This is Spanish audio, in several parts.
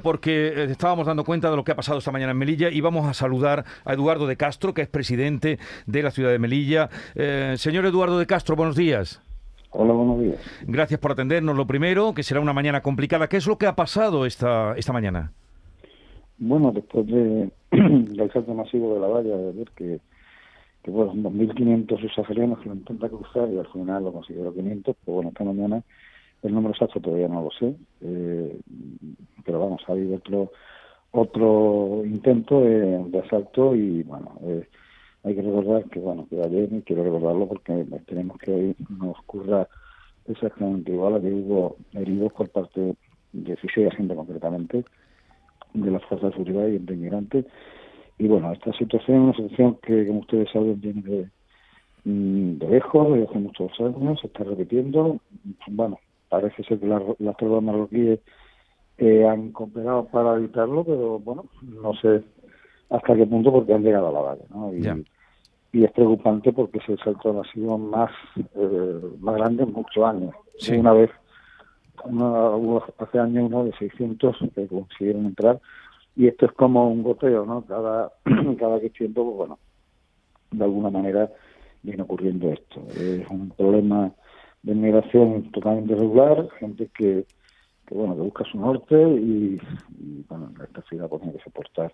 porque eh, estábamos dando cuenta de lo que ha pasado esta mañana en Melilla y vamos a saludar a Eduardo de Castro, que es presidente de la ciudad de Melilla. Eh, señor Eduardo de Castro, buenos días. Hola, buenos días. Gracias por atendernos. Lo primero, que será una mañana complicada. ¿Qué es lo que ha pasado esta, esta mañana? Bueno, después de, del salto masivo de la valla, de ver que, que bueno, 2.500 susaferianos que lo intentan cruzar y al final lo consiguieron 500, pues bueno, esta mañana el número exacto todavía no lo sé, eh, pero vamos, ha habido otro, otro intento de, asalto y bueno, eh, hay que recordar que bueno, que ayer, y quiero recordarlo porque tenemos que hoy nos ocurra exactamente igual, que hubo heridos por parte de 16 agentes concretamente de las fuerzas de seguridad y de inmigrantes. Y bueno, esta situación es una situación que, como ustedes saben, viene de, mm, de lejos, desde muchos años, se está repitiendo. Bueno, parece ser que las tropas marroquíes eh, han cooperado para evitarlo, pero bueno, no sé hasta qué punto porque han llegado a la valla, ¿no? Y, y es preocupante porque ese salto ha sido más, eh, más grande en muchos años. Una vez, una, hace años uno de 600 que consiguieron entrar y esto es como un goteo, ¿no? Cada, cada que tiempo, pues bueno, de alguna manera viene ocurriendo esto. Es un problema de migración totalmente regular, gente que, que bueno que busca su norte y, bueno esta ciudad pues, tiene que soportar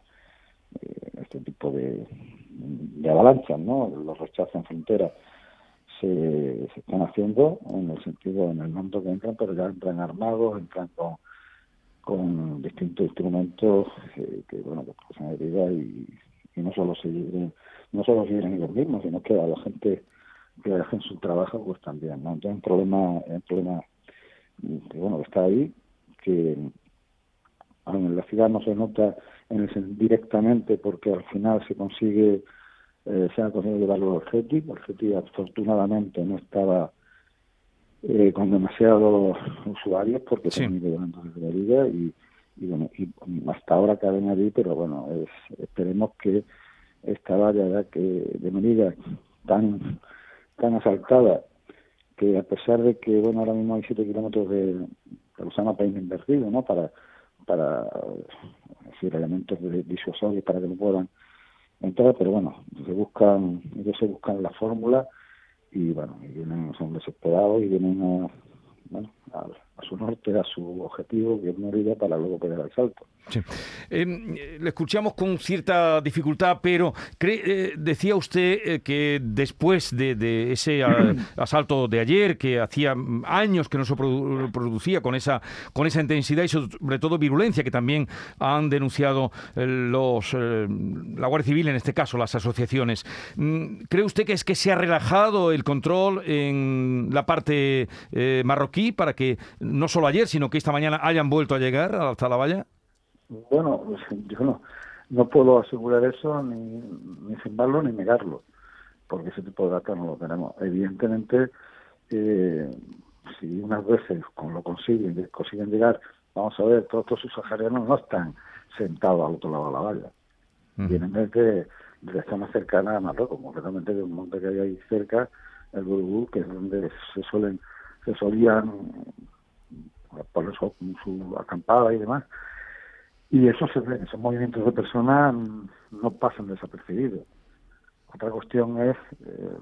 eh, este tipo de, avalanchas, ¿no? Los rechazos en frontera se, están haciendo en el sentido, en el mundo que entran, pero ya entran armados, entran con, distintos instrumentos eh, que, bueno, que causan herida y, y no solo se no solo se ellos mismos, sino que a la gente que hacen su trabajo pues también no entonces un problema un problema que bueno está ahí que en la ciudad no se nota en el, directamente porque al final se consigue eh, se ha conseguido llevarlo al GETI el GETI afortunadamente no estaba eh, con demasiados usuarios porque se han ido llevando desde la liga y, y bueno y hasta ahora caben allí pero bueno es, esperemos que esta valla que de medida tan tan asaltada que a pesar de que bueno ahora mismo hay siete kilómetros de, de Usama País invertido no para para decir elementos de disuasorios para que no puedan entrar pero bueno se buscan ellos se buscan la fórmula y bueno y vienen son desesperados y vienen a, bueno a, a su norte a su objetivo que es Merida para luego pegar el salto Sí. Eh, le escuchamos con cierta dificultad, pero eh, decía usted eh, que después de, ese asalto de ayer, que hacía años que no se producía con esa, con esa intensidad y sobre todo virulencia que también han denunciado los, la Guardia Civil, en este caso las asociaciones, mm, ¿cree usted que es que se ha relajado el control en la parte marroquí para que no solo ayer, sino que esta mañana hayan vuelto a llegar hasta la valla? Bueno, pues, yo no, no puedo asegurar eso ni, ni firmarlo ni negarlo, porque ese tipo de datos no lo tenemos. Evidentemente, eh, si unas veces con lo consiguen, consiguen llegar, vamos a ver, todos estos subsaharianos no están sentados al otro lado de la valla. Vienen desde, desde zonas cercanas a Marruecos, concretamente de un monte que hay ahí cerca, el Burubú, que es donde se suelen, se solían poner su, su acampada y demás y eso se ve, esos movimientos de personas no pasan desapercibidos. Otra cuestión es eh,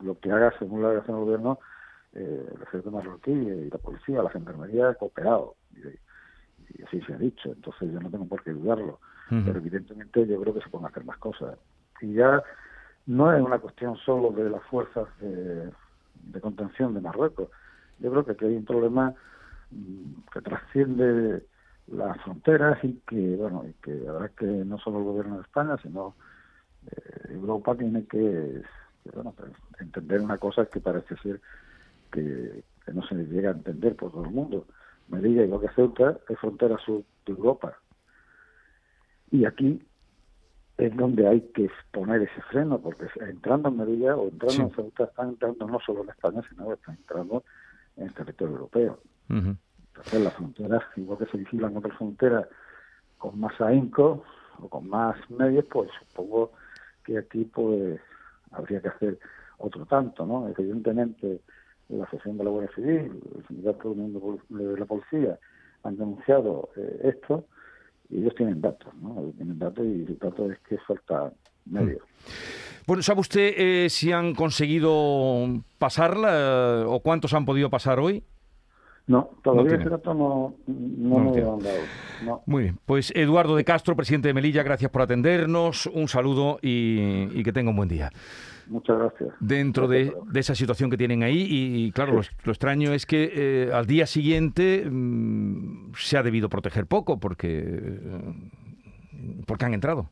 lo que haga, según la delegación del gobierno, eh, el ejército marroquí y la policía, la gendarmería, cooperado. Y, y, así se ha dicho. Entonces yo no tengo por qué dudarlo. Pero evidentemente yo creo que se pueden hacer más cosas. Y ya no es una cuestión solo de las fuerzas de, de contención de Marruecos. Yo creo que aquí hay un problema mm, que trasciende las fronteras y que, bueno, y que verdad que no solo el gobierno de España, sino eh, Europa tiene que, bueno, pues, entender una cosa que parece ser que, no se llega a entender por todo el mundo. Melilla, igual que Ceuta, es frontera sur de Europa. Y aquí es donde hay que poner ese freno, porque entrando en Melilla o entrando en Ceuta están entrando no solo en España, sino están entrando en el territorio europeo. Entonces las fronteras, igual que se vigilan otras fronteras con más ahínco o con más medios, pues supongo que aquí pues habría que hacer otro tanto, ¿no? Evidentemente la Asociación de la Guardia Civil, el Sindicato de la Policía, han denunciado eh, esto y ellos tienen datos, ¿no? tienen datos y el dato es que falta medio. Mm. Bueno, ¿sabe usted eh, si han conseguido pasarla o cuántos han podido pasar hoy? No, todavía ese dato no, no, me lo han dado. Muy bien, pues Eduardo de Castro, presidente de Melilla, gracias por atendernos, un saludo y, que tenga un buen día. Muchas gracias. Dentro de, esa situación que tienen ahí, y, claro, lo, extraño es que eh, al día siguiente mm, se ha debido proteger poco porque, porque han entrado.